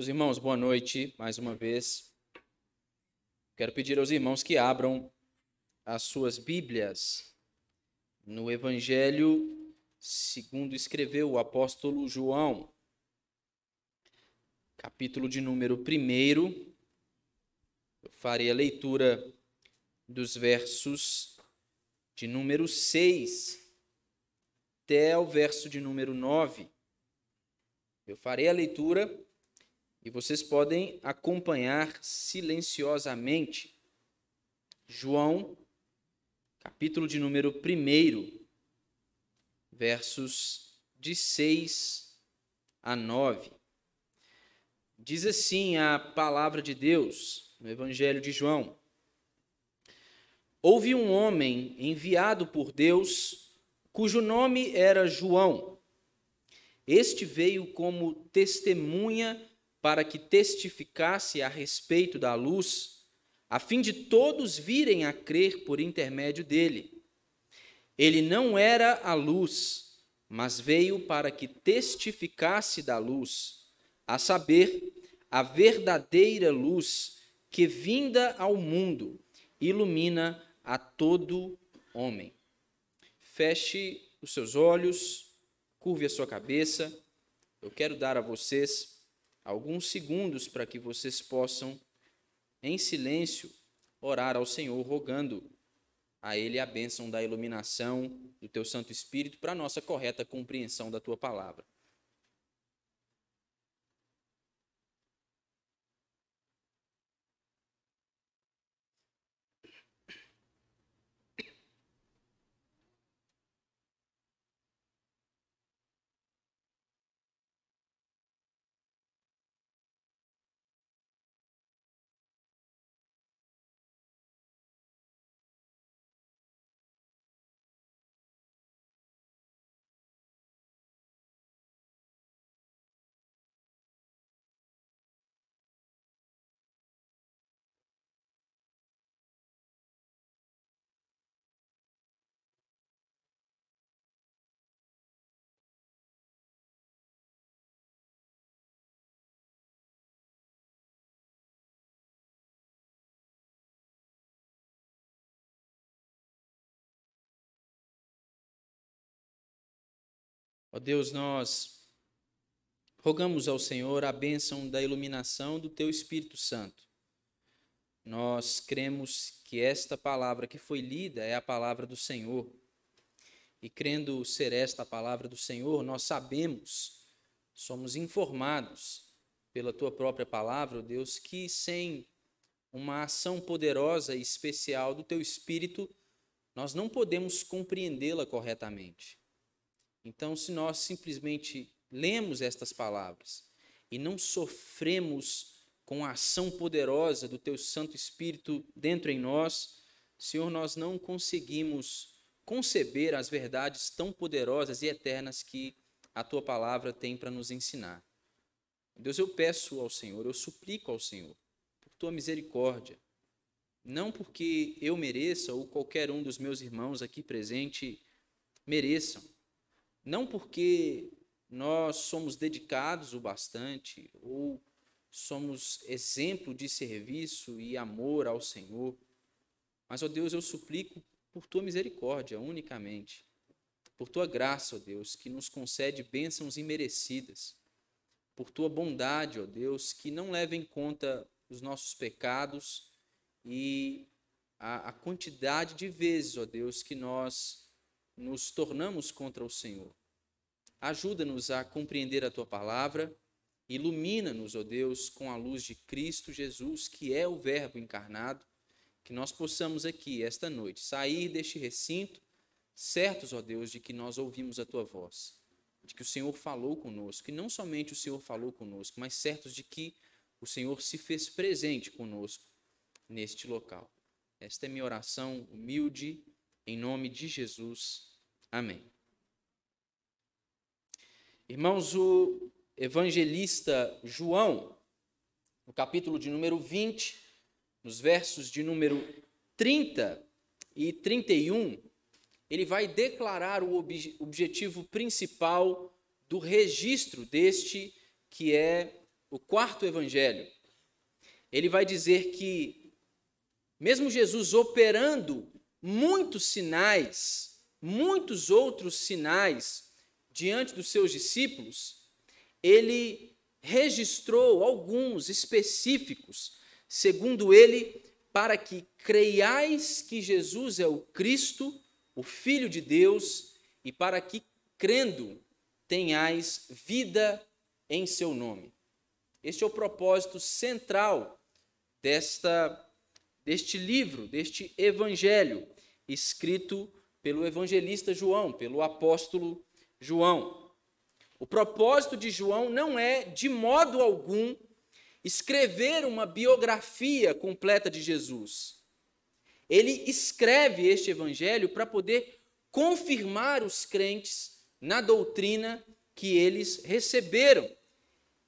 Meus irmãos, boa noite mais uma vez. Quero pedir aos irmãos que abram as suas Bíblias no Evangelho segundo escreveu o apóstolo João, capítulo de número 1. Eu farei a leitura dos versos de número 6 até o verso de número 9. Eu farei a leitura e vocês podem acompanhar silenciosamente. João, capítulo de número 1, versos de 6 a 9. Diz assim a palavra de Deus no Evangelho de João: Houve um homem enviado por Deus, cujo nome era João. Este veio como testemunha para que testificasse a respeito da luz, a fim de todos virem a crer por intermédio dele. Ele não era a luz, mas veio para que testificasse da luz, a saber, a verdadeira luz que, vinda ao mundo, ilumina a todo homem. Feche os seus olhos, curve a sua cabeça. Eu quero dar a vocês alguns segundos para que vocês possam, em silêncio, orar ao Senhor, rogando a Ele a bênção da iluminação do Teu Santo Espírito para a nossa correta compreensão da Tua palavra. Ó Deus, nós rogamos ao Senhor a bênção da iluminação do Teu Espírito Santo. Nós cremos que esta palavra que foi lida é a palavra do Senhor. E crendo ser esta a palavra do Senhor, nós sabemos, somos informados pela tua própria palavra, Deus, que sem uma ação poderosa e especial do teu Espírito, nós não podemos compreendê-la corretamente. Então, se nós simplesmente lemos estas palavras e não sofremos com a ação poderosa do Teu Santo Espírito dentro em nós, Senhor, nós não conseguimos conceber as verdades tão poderosas e eternas que a Tua palavra tem para nos ensinar. Deus, eu peço ao Senhor, eu suplico ao Senhor, por Tua misericórdia, não porque eu mereça ou qualquer um dos meus irmãos aqui presente mereçam, não porque nós somos dedicados o bastante ou somos exemplo de serviço e amor ao Senhor, mas, ó Deus, eu suplico por tua misericórdia unicamente, por tua graça, ó Deus, que nos concede bênçãos imerecidas, por tua bondade, ó Deus, que não leva em conta os nossos pecados e a, a quantidade de vezes, ó Deus, que nós nos tornamos contra o Senhor. Ajuda-nos a compreender a tua palavra, ilumina-nos, ó Deus, com a luz de Cristo Jesus, que é o Verbo encarnado, que nós possamos aqui, esta noite, sair deste recinto, certos, ó Deus, de que nós ouvimos a tua voz, de que o Senhor falou conosco, e não somente o Senhor falou conosco, mas certos de que o Senhor se fez presente conosco neste local. Esta é minha oração humilde, em nome de Jesus. Amém. Irmãos, o evangelista João, no capítulo de número 20, nos versos de número 30 e 31, ele vai declarar o ob objetivo principal do registro deste que é o quarto evangelho, ele vai dizer que, mesmo Jesus operando muitos sinais, muitos outros sinais diante dos seus discípulos, ele registrou alguns específicos, segundo ele, para que creiais que Jesus é o Cristo, o Filho de Deus, e para que, crendo, tenhais vida em seu nome. Este é o propósito central desta, deste livro, deste evangelho, escrito pelo evangelista João, pelo apóstolo João. O propósito de João não é, de modo algum, escrever uma biografia completa de Jesus. Ele escreve este evangelho para poder confirmar os crentes na doutrina que eles receberam.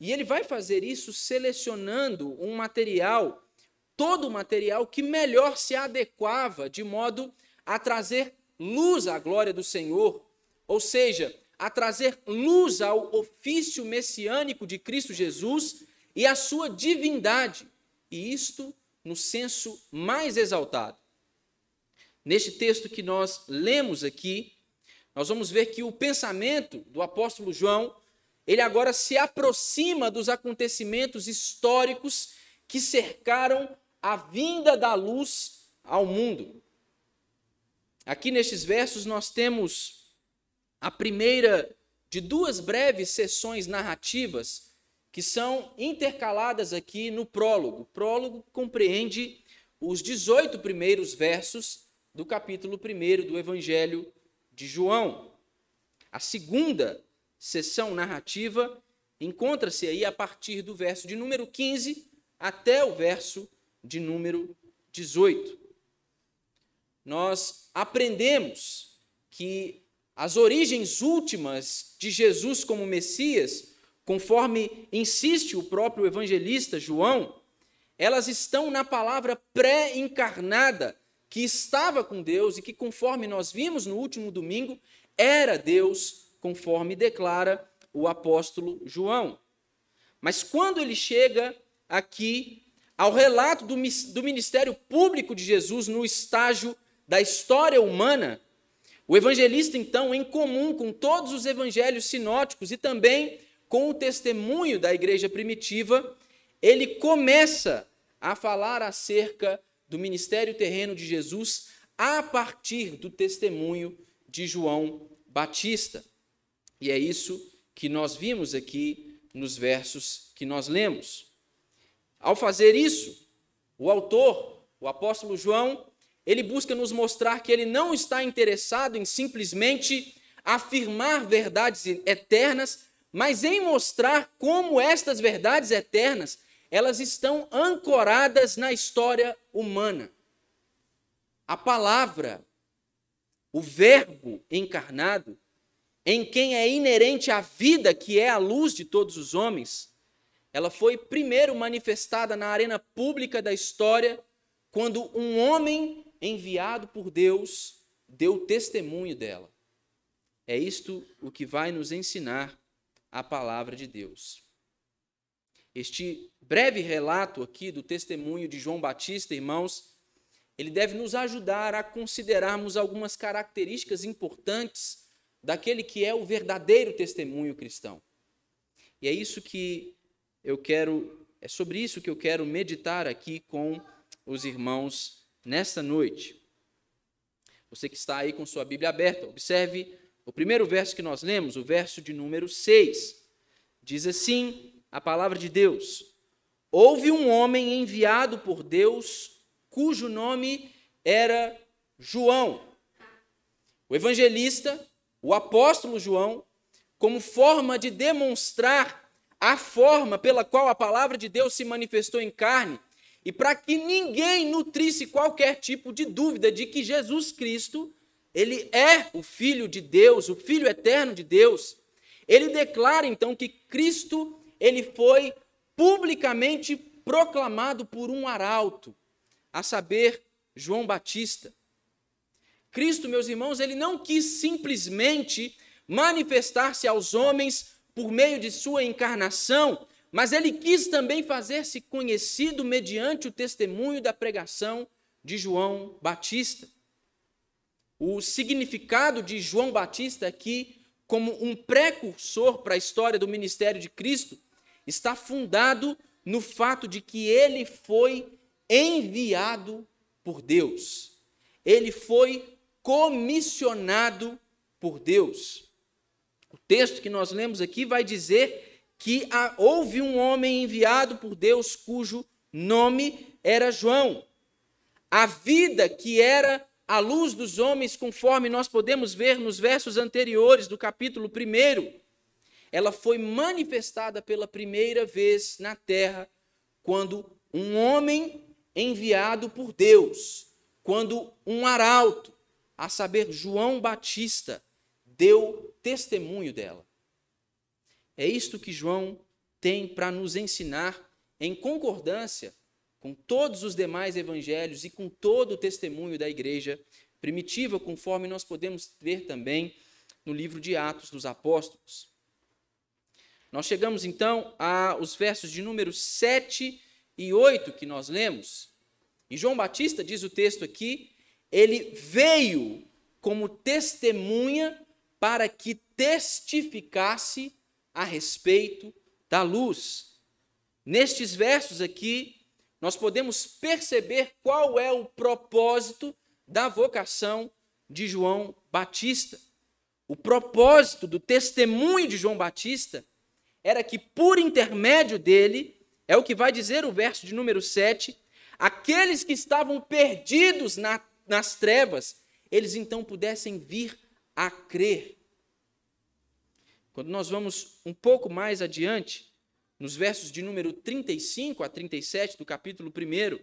E ele vai fazer isso selecionando um material, todo o material que melhor se adequava de modo a trazer luz à glória do Senhor, ou seja, a trazer luz ao ofício messiânico de Cristo Jesus e à sua divindade, e isto no senso mais exaltado. Neste texto que nós lemos aqui, nós vamos ver que o pensamento do apóstolo João, ele agora se aproxima dos acontecimentos históricos que cercaram a vinda da luz ao mundo. Aqui nestes versos nós temos a primeira de duas breves sessões narrativas que são intercaladas aqui no prólogo. O prólogo compreende os 18 primeiros versos do capítulo 1 do Evangelho de João. A segunda sessão narrativa encontra-se aí a partir do verso de número 15 até o verso de número 18. Nós aprendemos que as origens últimas de Jesus como Messias conforme insiste o próprio evangelista João, elas estão na palavra pré-encarnada, que estava com Deus e que, conforme nós vimos no último domingo, era Deus, conforme declara o apóstolo João. Mas quando ele chega aqui ao relato do, do ministério público de Jesus no estágio da história humana, o evangelista, então, em comum com todos os evangelhos sinóticos e também com o testemunho da igreja primitiva, ele começa a falar acerca do ministério terreno de Jesus a partir do testemunho de João Batista. E é isso que nós vimos aqui nos versos que nós lemos. Ao fazer isso, o autor, o apóstolo João, ele busca nos mostrar que ele não está interessado em simplesmente afirmar verdades eternas mas em mostrar como estas verdades eternas, elas estão ancoradas na história humana. A palavra, o verbo encarnado, em quem é inerente a vida, que é a luz de todos os homens, ela foi primeiro manifestada na arena pública da história, quando um homem enviado por Deus deu testemunho dela. É isto o que vai nos ensinar a palavra de Deus. Este breve relato aqui do testemunho de João Batista, irmãos, ele deve nos ajudar a considerarmos algumas características importantes daquele que é o verdadeiro testemunho cristão. E é isso que eu quero, é sobre isso que eu quero meditar aqui com os irmãos nesta noite. Você que está aí com sua Bíblia aberta, observe o primeiro verso que nós lemos, o verso de número 6, diz assim a palavra de Deus: Houve um homem enviado por Deus, cujo nome era João. O evangelista, o apóstolo João, como forma de demonstrar a forma pela qual a palavra de Deus se manifestou em carne, e para que ninguém nutrisse qualquer tipo de dúvida de que Jesus Cristo ele é o Filho de Deus, o Filho eterno de Deus. Ele declara então que Cristo ele foi publicamente proclamado por um arauto, a saber, João Batista. Cristo, meus irmãos, ele não quis simplesmente manifestar-se aos homens por meio de sua encarnação, mas ele quis também fazer-se conhecido mediante o testemunho da pregação de João Batista. O significado de João Batista aqui, como um precursor para a história do ministério de Cristo, está fundado no fato de que ele foi enviado por Deus. Ele foi comissionado por Deus. O texto que nós lemos aqui vai dizer que houve um homem enviado por Deus cujo nome era João. A vida que era a luz dos homens, conforme nós podemos ver nos versos anteriores do capítulo 1, ela foi manifestada pela primeira vez na terra quando um homem enviado por Deus, quando um arauto, a saber, João Batista, deu testemunho dela. É isto que João tem para nos ensinar em concordância com todos os demais evangelhos e com todo o testemunho da igreja primitiva, conforme nós podemos ver também no livro de Atos dos Apóstolos. Nós chegamos então aos versos de número 7 e 8 que nós lemos. E João Batista, diz o texto aqui, ele veio como testemunha para que testificasse a respeito da luz. Nestes versos aqui, nós podemos perceber qual é o propósito da vocação de João Batista. O propósito do testemunho de João Batista era que, por intermédio dele, é o que vai dizer o verso de número 7, aqueles que estavam perdidos na, nas trevas, eles então pudessem vir a crer. Quando nós vamos um pouco mais adiante, nos versos de número 35 a 37 do capítulo 1,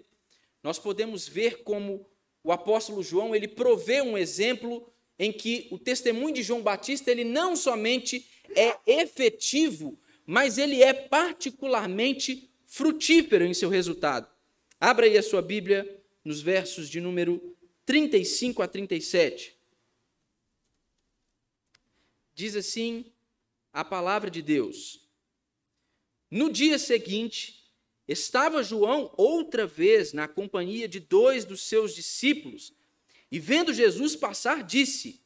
nós podemos ver como o apóstolo João ele provê um exemplo em que o testemunho de João Batista ele não somente é efetivo, mas ele é particularmente frutífero em seu resultado. Abra aí a sua Bíblia nos versos de número 35 a 37. Diz assim a palavra de Deus: no dia seguinte, estava João outra vez na companhia de dois dos seus discípulos, e vendo Jesus passar, disse: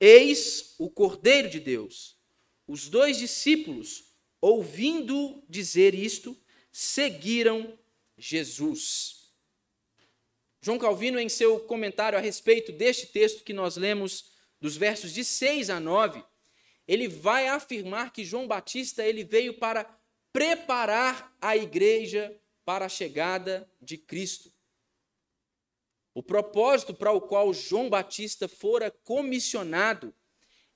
Eis o Cordeiro de Deus. Os dois discípulos, ouvindo dizer isto, seguiram Jesus. João Calvino, em seu comentário a respeito deste texto que nós lemos, dos versos de 6 a 9, ele vai afirmar que João Batista ele veio para preparar a igreja para a chegada de Cristo. O propósito para o qual João Batista fora comissionado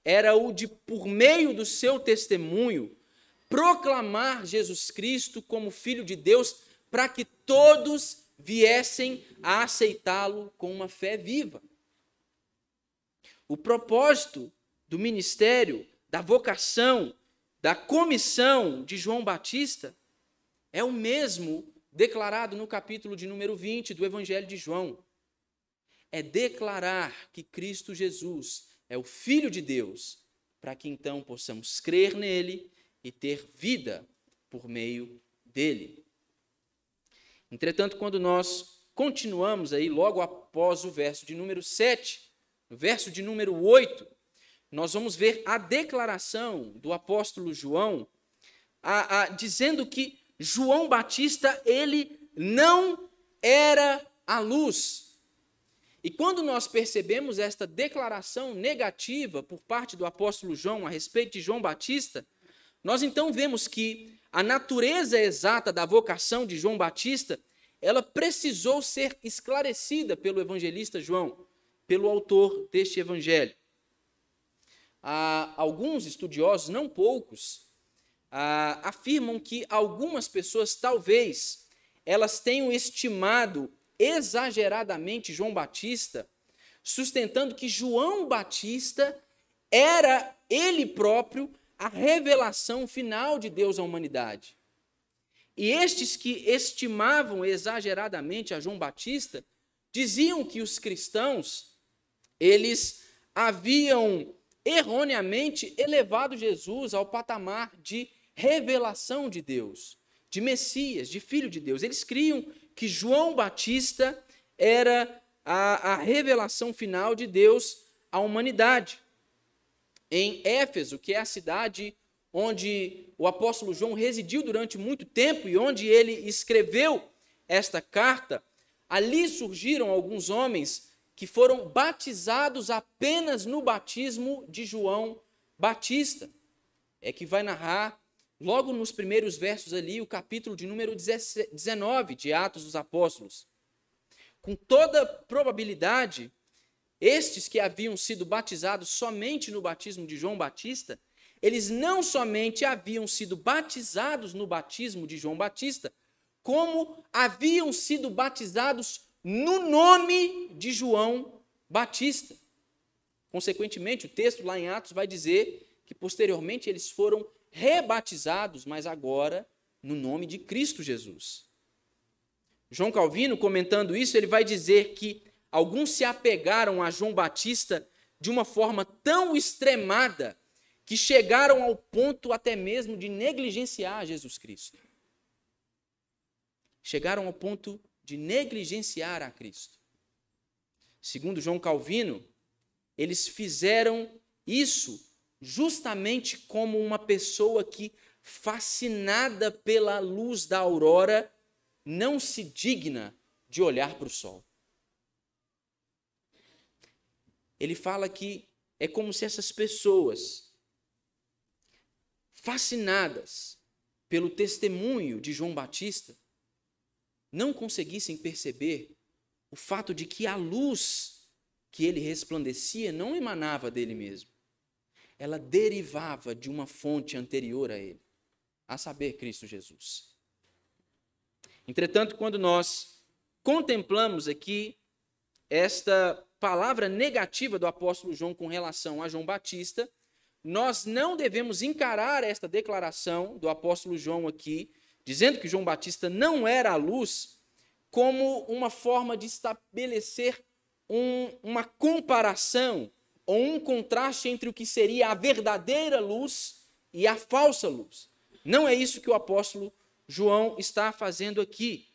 era o de, por meio do seu testemunho, proclamar Jesus Cristo como Filho de Deus, para que todos viessem a aceitá-lo com uma fé viva. O propósito do ministério, da vocação, da comissão de João Batista é o mesmo declarado no capítulo de número 20 do Evangelho de João. É declarar que Cristo Jesus é o Filho de Deus, para que então possamos crer nele e ter vida por meio dele. Entretanto, quando nós continuamos aí, logo após o verso de número 7, no verso de número 8, nós vamos ver a declaração do apóstolo João, a, a, dizendo que João Batista ele não era a luz. E quando nós percebemos esta declaração negativa por parte do apóstolo João a respeito de João Batista, nós então vemos que a natureza exata da vocação de João Batista, ela precisou ser esclarecida pelo evangelista João, pelo autor deste evangelho ah, alguns estudiosos, não poucos, ah, afirmam que algumas pessoas talvez elas tenham estimado exageradamente João Batista, sustentando que João Batista era ele próprio a revelação final de Deus à humanidade. E estes que estimavam exageradamente a João Batista diziam que os cristãos eles haviam erroneamente elevado Jesus ao patamar de revelação de Deus, de Messias, de Filho de Deus. Eles criam que João Batista era a, a revelação final de Deus à humanidade. Em Éfeso, que é a cidade onde o apóstolo João residiu durante muito tempo e onde ele escreveu esta carta, ali surgiram alguns homens que foram batizados apenas no batismo de João Batista. É que vai narrar, logo nos primeiros versos ali, o capítulo de número 19 de Atos dos Apóstolos. Com toda probabilidade, estes que haviam sido batizados somente no batismo de João Batista, eles não somente haviam sido batizados no batismo de João Batista, como haviam sido batizados no nome de João Batista. Consequentemente, o texto lá em Atos vai dizer que posteriormente eles foram rebatizados, mas agora no nome de Cristo Jesus. João Calvino, comentando isso, ele vai dizer que alguns se apegaram a João Batista de uma forma tão extremada que chegaram ao ponto até mesmo de negligenciar Jesus Cristo. Chegaram ao ponto de negligenciar a Cristo. Segundo João Calvino, eles fizeram isso justamente como uma pessoa que, fascinada pela luz da aurora, não se digna de olhar para o sol. Ele fala que é como se essas pessoas, fascinadas pelo testemunho de João Batista, não conseguissem perceber o fato de que a luz que ele resplandecia não emanava dele mesmo. Ela derivava de uma fonte anterior a ele, a saber, Cristo Jesus. Entretanto, quando nós contemplamos aqui esta palavra negativa do apóstolo João com relação a João Batista, nós não devemos encarar esta declaração do apóstolo João aqui, dizendo que João Batista não era a luz, como uma forma de estabelecer um, uma comparação ou um contraste entre o que seria a verdadeira luz e a falsa luz. Não é isso que o apóstolo João está fazendo aqui.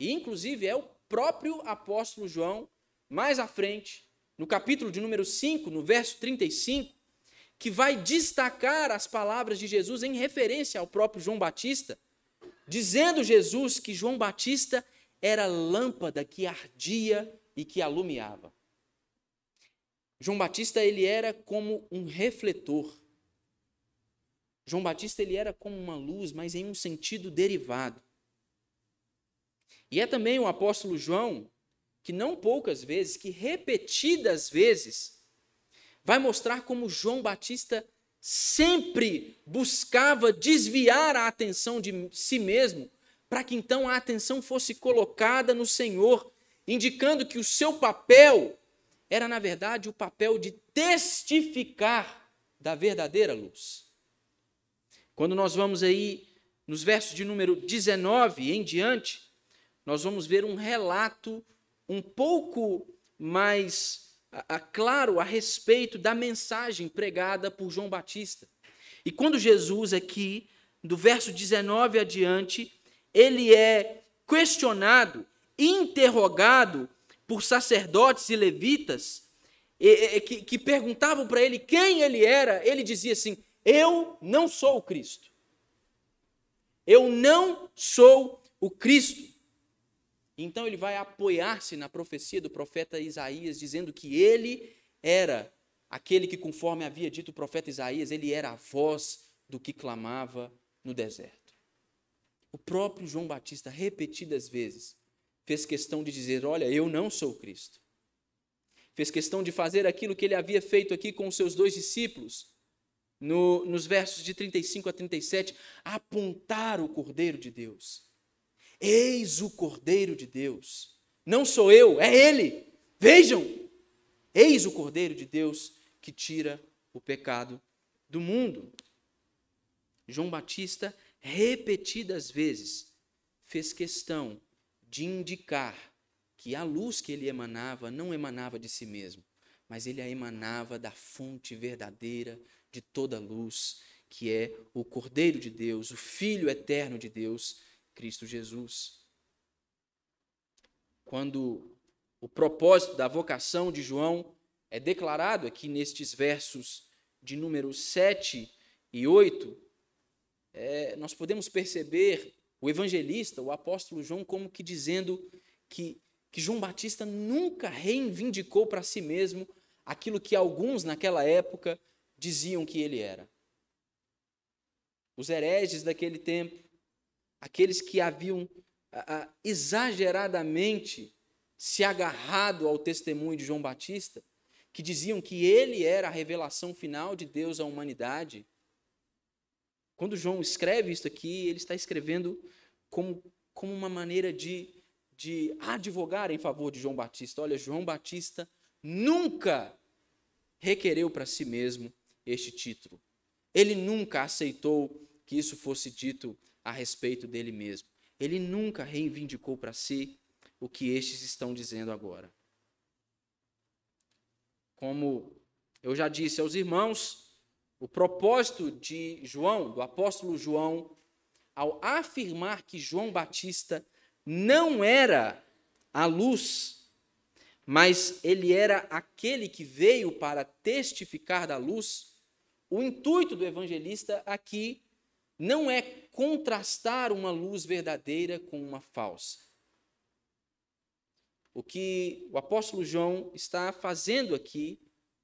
E, inclusive, é o próprio apóstolo João mais à frente, no capítulo de número 5, no verso 35, que vai destacar as palavras de Jesus em referência ao próprio João Batista, dizendo Jesus que João Batista era lâmpada que ardia e que alumiava. João Batista ele era como um refletor. João Batista ele era como uma luz, mas em um sentido derivado. E é também o apóstolo João que não poucas vezes, que repetidas vezes, vai mostrar como João Batista sempre buscava desviar a atenção de si mesmo, para que então a atenção fosse colocada no Senhor, indicando que o seu papel era, na verdade, o papel de testificar da verdadeira luz. Quando nós vamos aí nos versos de número 19 em diante, nós vamos ver um relato um pouco mais a, claro a respeito da mensagem pregada por João Batista. E quando Jesus, aqui, do verso 19 adiante, ele é questionado, interrogado por sacerdotes e levitas, e, e, que, que perguntavam para ele quem ele era, ele dizia assim: Eu não sou o Cristo. Eu não sou o Cristo. Então ele vai apoiar-se na profecia do profeta Isaías, dizendo que ele era aquele que, conforme havia dito o profeta Isaías, ele era a voz do que clamava no deserto. O próprio João Batista, repetidas vezes, fez questão de dizer: Olha, eu não sou Cristo. Fez questão de fazer aquilo que ele havia feito aqui com os seus dois discípulos, no, nos versos de 35 a 37, apontar o Cordeiro de Deus Eis o Cordeiro de Deus. Não sou eu, é Ele. Vejam, eis o Cordeiro de Deus que tira o pecado do mundo. João Batista, repetidas vezes, fez questão de indicar que a luz que ele emanava não emanava de si mesmo, mas ele a emanava da fonte verdadeira de toda luz, que é o Cordeiro de Deus, o Filho eterno de Deus, Cristo Jesus. Quando o propósito da vocação de João é declarado aqui nestes versos de número 7 e 8, é, nós podemos perceber o evangelista, o apóstolo João, como que dizendo que, que João Batista nunca reivindicou para si mesmo aquilo que alguns naquela época diziam que ele era. Os hereges daquele tempo, aqueles que haviam exageradamente se agarrado ao testemunho de João Batista, que diziam que ele era a revelação final de Deus à humanidade, quando João escreve isso aqui, ele está escrevendo como, como uma maneira de, de advogar em favor de João Batista. Olha, João Batista nunca requereu para si mesmo este título. Ele nunca aceitou que isso fosse dito a respeito dele mesmo. Ele nunca reivindicou para si o que estes estão dizendo agora. Como eu já disse aos irmãos, o propósito de João, do apóstolo João, ao afirmar que João Batista não era a luz, mas ele era aquele que veio para testificar da luz, o intuito do evangelista aqui não é contrastar uma luz verdadeira com uma falsa. O que o apóstolo João está fazendo aqui,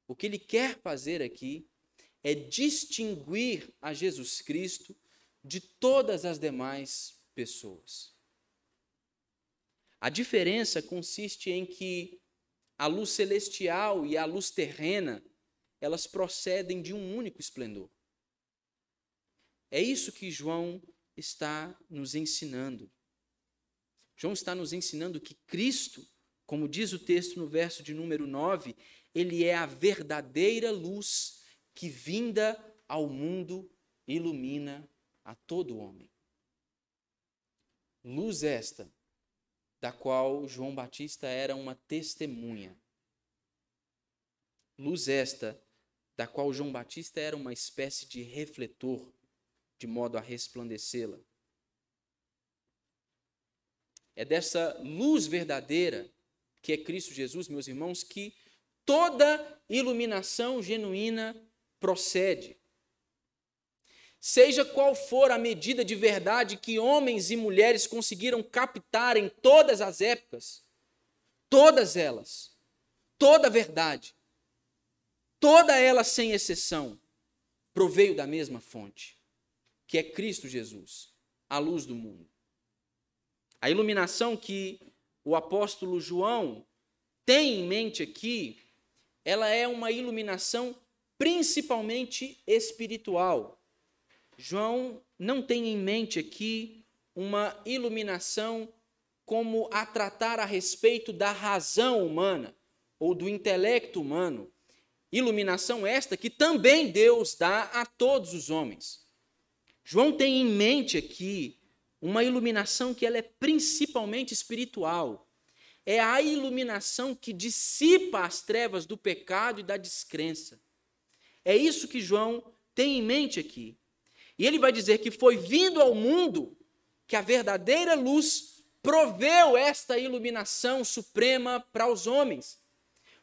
o que ele quer fazer aqui, é distinguir a Jesus Cristo de todas as demais pessoas. A diferença consiste em que a luz celestial e a luz terrena, elas procedem de um único esplendor. É isso que João está nos ensinando. João está nos ensinando que Cristo, como diz o texto no verso de número 9, ele é a verdadeira luz que vinda ao mundo ilumina a todo homem. Luz esta, da qual João Batista era uma testemunha. Luz esta, da qual João Batista era uma espécie de refletor, de modo a resplandecê-la. É dessa luz verdadeira, que é Cristo Jesus, meus irmãos, que toda iluminação genuína procede. Seja qual for a medida de verdade que homens e mulheres conseguiram captar em todas as épocas, todas elas, toda a verdade, toda ela sem exceção, proveio da mesma fonte, que é Cristo Jesus, a luz do mundo. A iluminação que o apóstolo João tem em mente aqui, ela é uma iluminação principalmente espiritual. João não tem em mente aqui uma iluminação como a tratar a respeito da razão humana ou do intelecto humano. Iluminação esta que também Deus dá a todos os homens. João tem em mente aqui uma iluminação que ela é principalmente espiritual. É a iluminação que dissipa as trevas do pecado e da descrença. É isso que João tem em mente aqui. E ele vai dizer que foi vindo ao mundo que a verdadeira luz proveu esta iluminação suprema para os homens.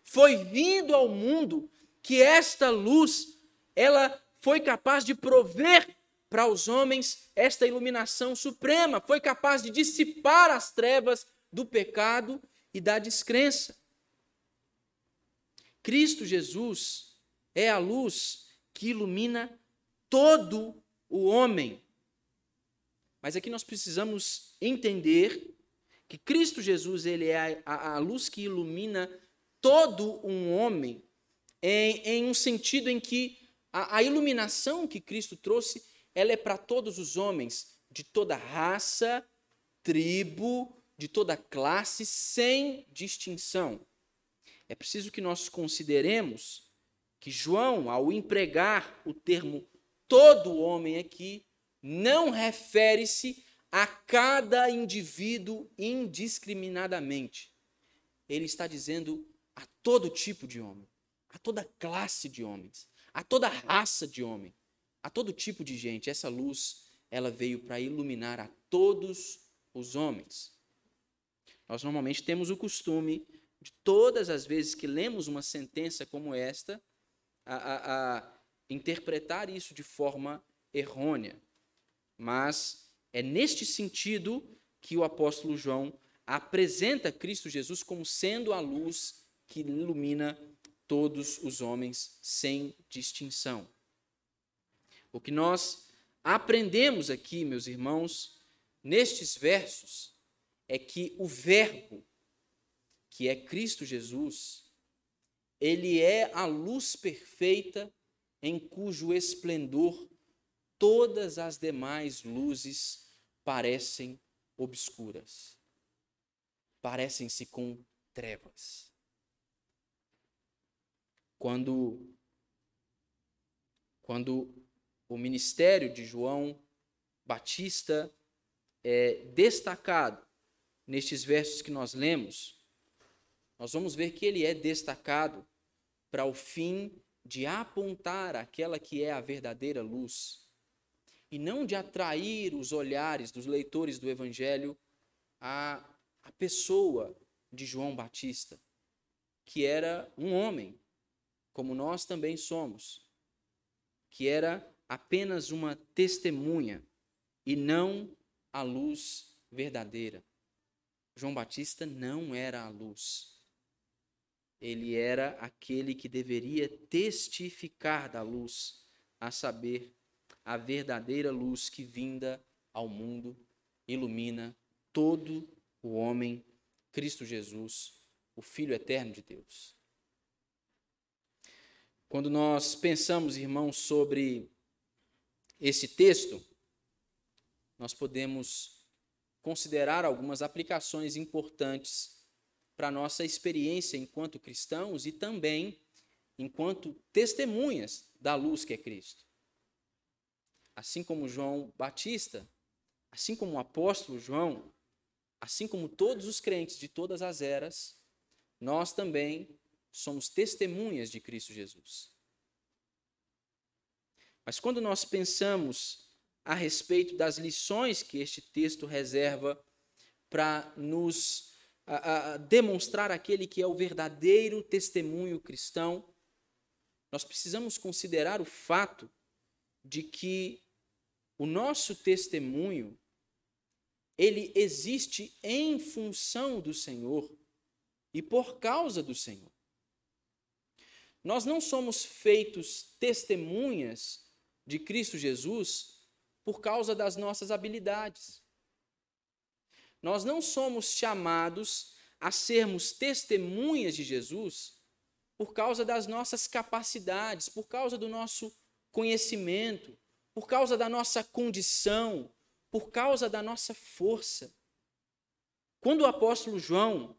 Foi vindo ao mundo que esta luz, ela foi capaz de prover para os homens esta iluminação suprema, foi capaz de dissipar as trevas do pecado e da descrença. Cristo Jesus é a luz que ilumina todo o homem. Mas aqui nós precisamos entender que Cristo Jesus ele é a, a luz que ilumina todo um homem em, em um sentido em que a, a iluminação que Cristo trouxe ela é para todos os homens de toda raça, tribo, de toda classe, sem distinção. É preciso que nós consideremos que João, ao empregar o termo todo homem aqui, não refere-se a cada indivíduo indiscriminadamente. Ele está dizendo a todo tipo de homem, a toda classe de homens, a toda raça de homem, a todo tipo de gente. Essa luz, ela veio para iluminar a todos os homens. Nós normalmente temos o costume de todas as vezes que lemos uma sentença como esta, a, a, a interpretar isso de forma errônea. Mas é neste sentido que o apóstolo João apresenta Cristo Jesus como sendo a luz que ilumina todos os homens sem distinção. O que nós aprendemos aqui, meus irmãos, nestes versos, é que o Verbo, que é Cristo Jesus, ele é a luz perfeita em cujo esplendor todas as demais luzes parecem obscuras, parecem-se com trevas. Quando, quando o ministério de João Batista é destacado. Nestes versos que nós lemos, nós vamos ver que ele é destacado para o fim de apontar aquela que é a verdadeira luz e não de atrair os olhares dos leitores do Evangelho à, à pessoa de João Batista, que era um homem, como nós também somos, que era apenas uma testemunha e não a luz verdadeira. João Batista não era a luz. Ele era aquele que deveria testificar da luz, a saber, a verdadeira luz que vinda ao mundo ilumina todo o homem, Cristo Jesus, o Filho eterno de Deus. Quando nós pensamos, irmãos, sobre esse texto, nós podemos considerar algumas aplicações importantes para a nossa experiência enquanto cristãos e também enquanto testemunhas da luz que é Cristo. Assim como João Batista, assim como o apóstolo João, assim como todos os crentes de todas as eras, nós também somos testemunhas de Cristo Jesus. Mas quando nós pensamos a respeito das lições que este texto reserva para nos a, a demonstrar aquele que é o verdadeiro testemunho cristão, nós precisamos considerar o fato de que o nosso testemunho ele existe em função do Senhor e por causa do Senhor. Nós não somos feitos testemunhas de Cristo Jesus por causa das nossas habilidades. Nós não somos chamados a sermos testemunhas de Jesus por causa das nossas capacidades, por causa do nosso conhecimento, por causa da nossa condição, por causa da nossa força. Quando o apóstolo João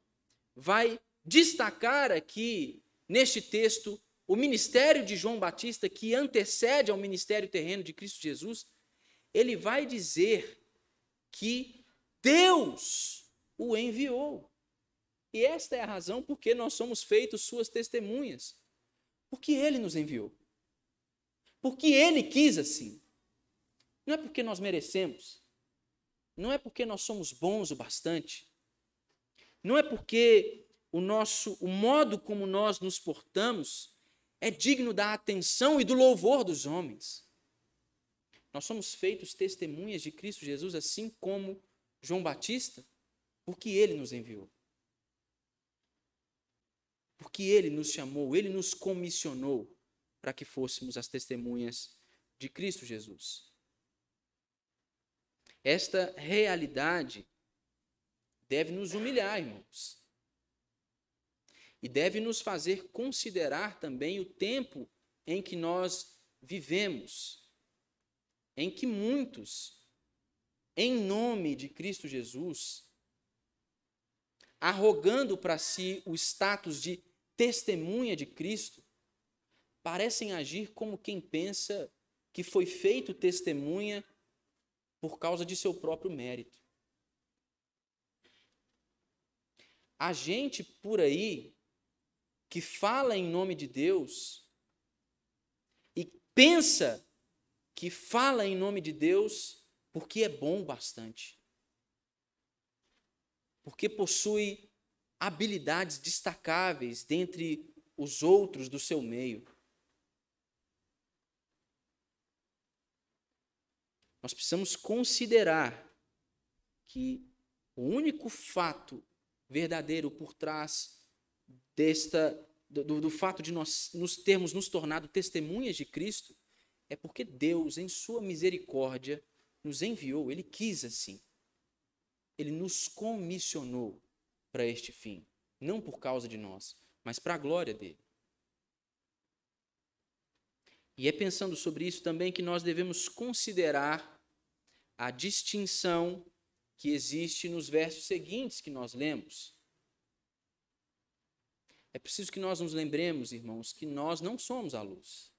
vai destacar aqui neste texto o ministério de João Batista, que antecede ao ministério terreno de Cristo Jesus, ele vai dizer que Deus o enviou. E esta é a razão por que nós somos feitos suas testemunhas. Porque ele nos enviou. Porque ele quis assim. Não é porque nós merecemos. Não é porque nós somos bons o bastante. Não é porque o nosso o modo como nós nos portamos é digno da atenção e do louvor dos homens. Nós somos feitos testemunhas de Cristo Jesus, assim como João Batista, porque ele nos enviou. Porque ele nos chamou, ele nos comissionou para que fôssemos as testemunhas de Cristo Jesus. Esta realidade deve nos humilhar, irmãos e deve nos fazer considerar também o tempo em que nós vivemos, em que muitos, em nome de Cristo Jesus, arrogando para si o status de testemunha de Cristo, parecem agir como quem pensa que foi feito testemunha por causa de seu próprio mérito. A gente por aí que fala em nome de Deus e pensa que fala em nome de Deus porque é bom bastante. Porque possui habilidades destacáveis dentre os outros do seu meio. Nós precisamos considerar que o único fato verdadeiro por trás desta do, do, fato de nós nos termos nos tornado testemunhas de Cristo é porque Deus, em sua misericórdia, nos enviou, ele quis assim. Ele nos comissionou para este fim, não por causa de nós, mas para a glória dele. E é pensando sobre isso também que nós devemos considerar a distinção que existe nos versos seguintes que nós lemos. É preciso que nós nos lembremos, irmãos, que nós não somos a luz.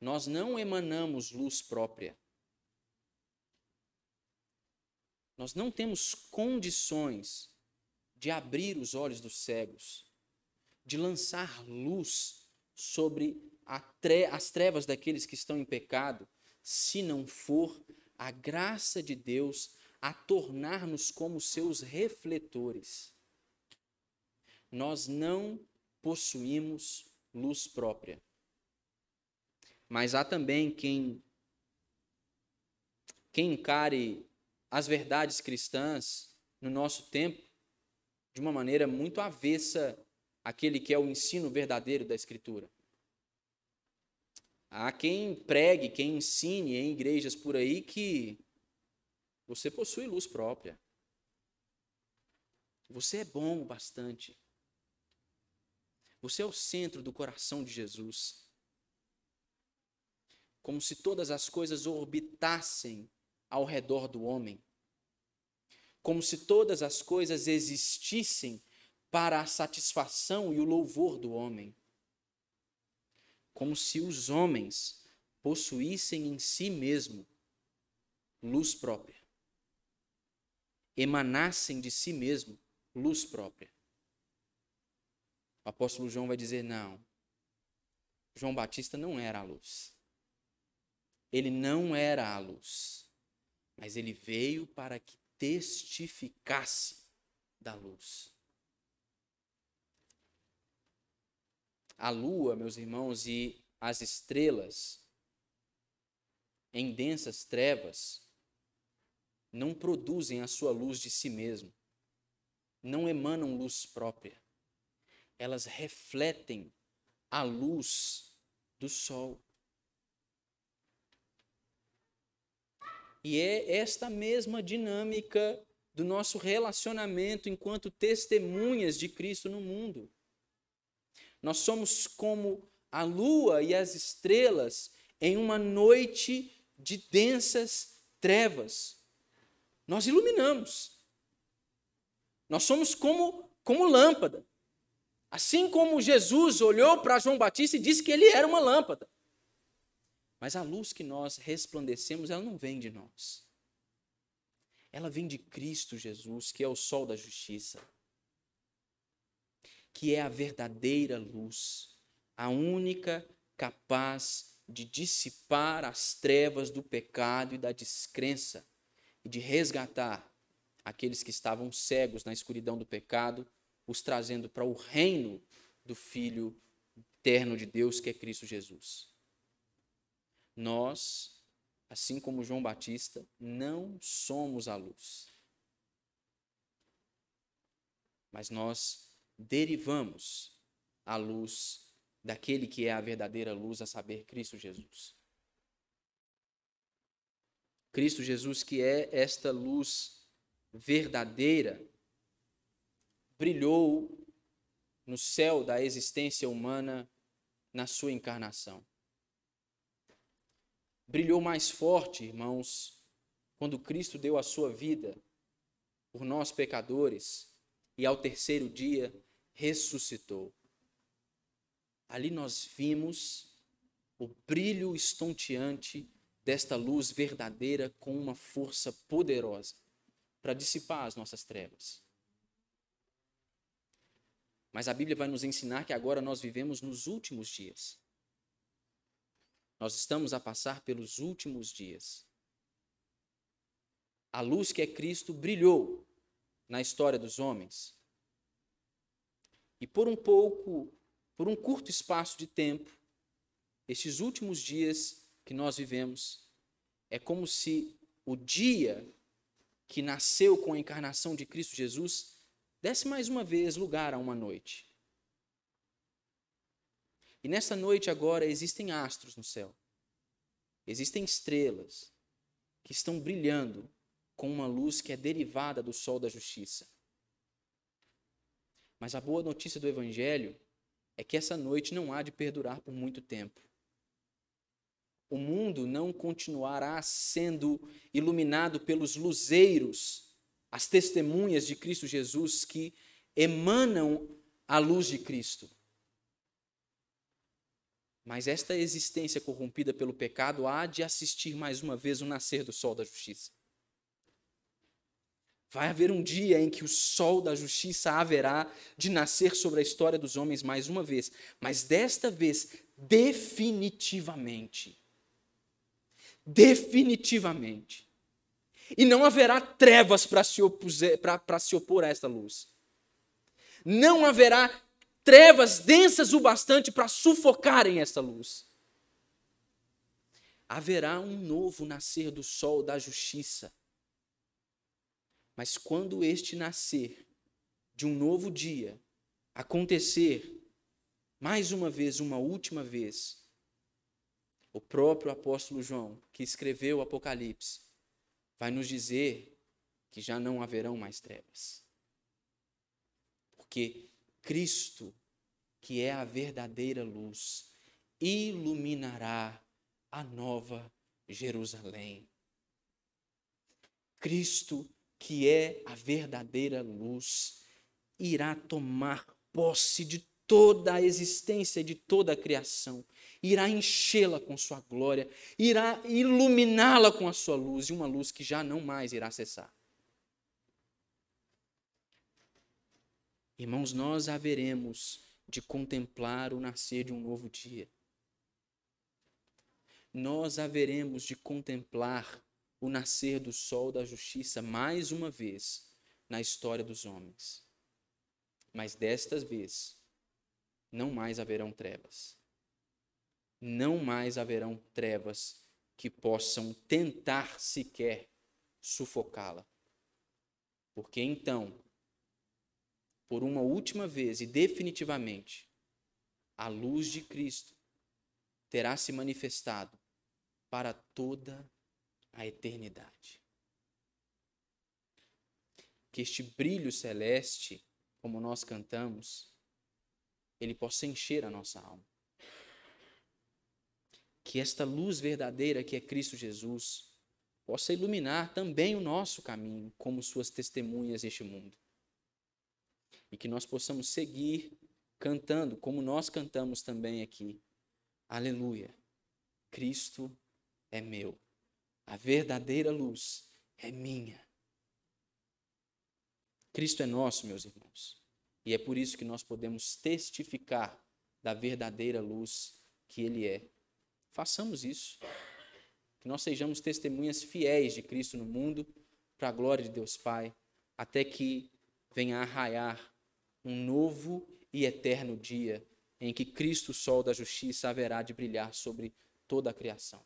Nós não emanamos luz própria. Nós não temos condições de abrir os olhos dos cegos, de lançar luz sobre tre as trevas daqueles que estão em pecado, se não for a graça de Deus a tornar-nos como seus refletores. Nós não possuímos luz própria. Mas há também quem quem encare as verdades cristãs no nosso tempo de uma maneira muito avessa àquele que é o ensino verdadeiro da Escritura. Há quem pregue, quem ensine em igrejas por aí que você possui luz própria. Você é bom o bastante. Você é o centro do coração de Jesus. Como se todas as coisas orbitassem ao redor do homem. Como se todas as coisas existissem para a satisfação e o louvor do homem como se os homens possuíssem em si mesmo luz própria, emanassem de si mesmo luz própria. Apóstolo João vai dizer: não, João Batista não era a luz. Ele não era a luz, mas ele veio para que testificasse da luz. a lua, meus irmãos, e as estrelas em densas trevas não produzem a sua luz de si mesmo, não emanam luz própria. Elas refletem a luz do sol. E é esta mesma dinâmica do nosso relacionamento enquanto testemunhas de Cristo no mundo. Nós somos como a lua e as estrelas em uma noite de densas trevas. Nós iluminamos. Nós somos como, como lâmpada. Assim como Jesus olhou para João Batista e disse que ele era uma lâmpada. Mas a luz que nós resplandecemos, ela não vem de nós. Ela vem de Cristo Jesus, que é o sol da justiça que é a verdadeira luz, a única capaz de dissipar as trevas do pecado e da descrença e de resgatar aqueles que estavam cegos na escuridão do pecado, os trazendo para o reino do Filho eterno de Deus, que é Cristo Jesus. Nós, assim como João Batista, não somos a luz. Mas nós derivamos a luz daquele que é a verdadeira luz, a saber, Cristo Jesus. Cristo Jesus, que é esta luz verdadeira, brilhou no céu da existência humana na sua encarnação. Brilhou mais forte, irmãos, quando Cristo deu a sua vida por nós pecadores e ao terceiro dia ressuscitou. Ali nós vimos o brilho estonteante desta luz verdadeira com uma força poderosa para dissipar as nossas trevas. Mas a Bíblia vai nos ensinar que agora nós vivemos nos últimos dias. Nós estamos a passar pelos últimos dias. A luz que é Cristo brilhou na história dos homens. E por um pouco, por um curto espaço de tempo, estes últimos dias que nós vivemos, é como se o dia que nasceu com a encarnação de Cristo Jesus desse mais uma vez lugar a uma noite. E nessa noite agora existem astros no céu. Existem estrelas que estão brilhando com uma luz que é derivada do sol da justiça. Mas a boa notícia do evangelho é que essa noite não há de perdurar por muito tempo. O mundo não continuará sendo iluminado pelos luzeiros, as testemunhas de Cristo Jesus que emanam a luz de Cristo. Mas esta existência corrompida pelo pecado há de assistir mais uma vez o nascer do sol da justiça. Vai haver um dia em que o sol da justiça haverá de nascer sobre a história dos homens mais uma vez, mas desta vez definitivamente. Definitivamente. E não haverá trevas para se, se opor a esta luz. Não haverá trevas densas o bastante para sufocarem esta luz. Haverá um novo nascer do sol da justiça. Mas quando este nascer de um novo dia acontecer, mais uma vez, uma última vez, o próprio apóstolo João, que escreveu o Apocalipse, vai nos dizer que já não haverão mais trevas. Porque Cristo, que é a verdadeira luz, iluminará a nova Jerusalém. Cristo, que é a verdadeira luz, irá tomar posse de toda a existência, de toda a criação, irá enchê-la com sua glória, irá iluminá-la com a sua luz, e uma luz que já não mais irá cessar. Irmãos, nós haveremos de contemplar o nascer de um novo dia. Nós haveremos de contemplar o nascer do sol da justiça mais uma vez na história dos homens. Mas desta vez, não mais haverão trevas. Não mais haverão trevas que possam tentar sequer sufocá-la. Porque então por uma última vez e definitivamente, a luz de Cristo terá se manifestado para toda a eternidade. Que este brilho celeste, como nós cantamos, ele possa encher a nossa alma. Que esta luz verdadeira que é Cristo Jesus possa iluminar também o nosso caminho como suas testemunhas neste mundo e que nós possamos seguir cantando, como nós cantamos também aqui. Aleluia! Cristo é meu, a verdadeira luz é minha. Cristo é nosso, meus irmãos, e é por isso que nós podemos testificar da verdadeira luz que Ele é. Façamos isso. Que nós sejamos testemunhas fiéis de Cristo no mundo, para a glória de Deus Pai, até que venha a um novo e eterno dia em que Cristo, o sol da justiça, haverá de brilhar sobre toda a criação.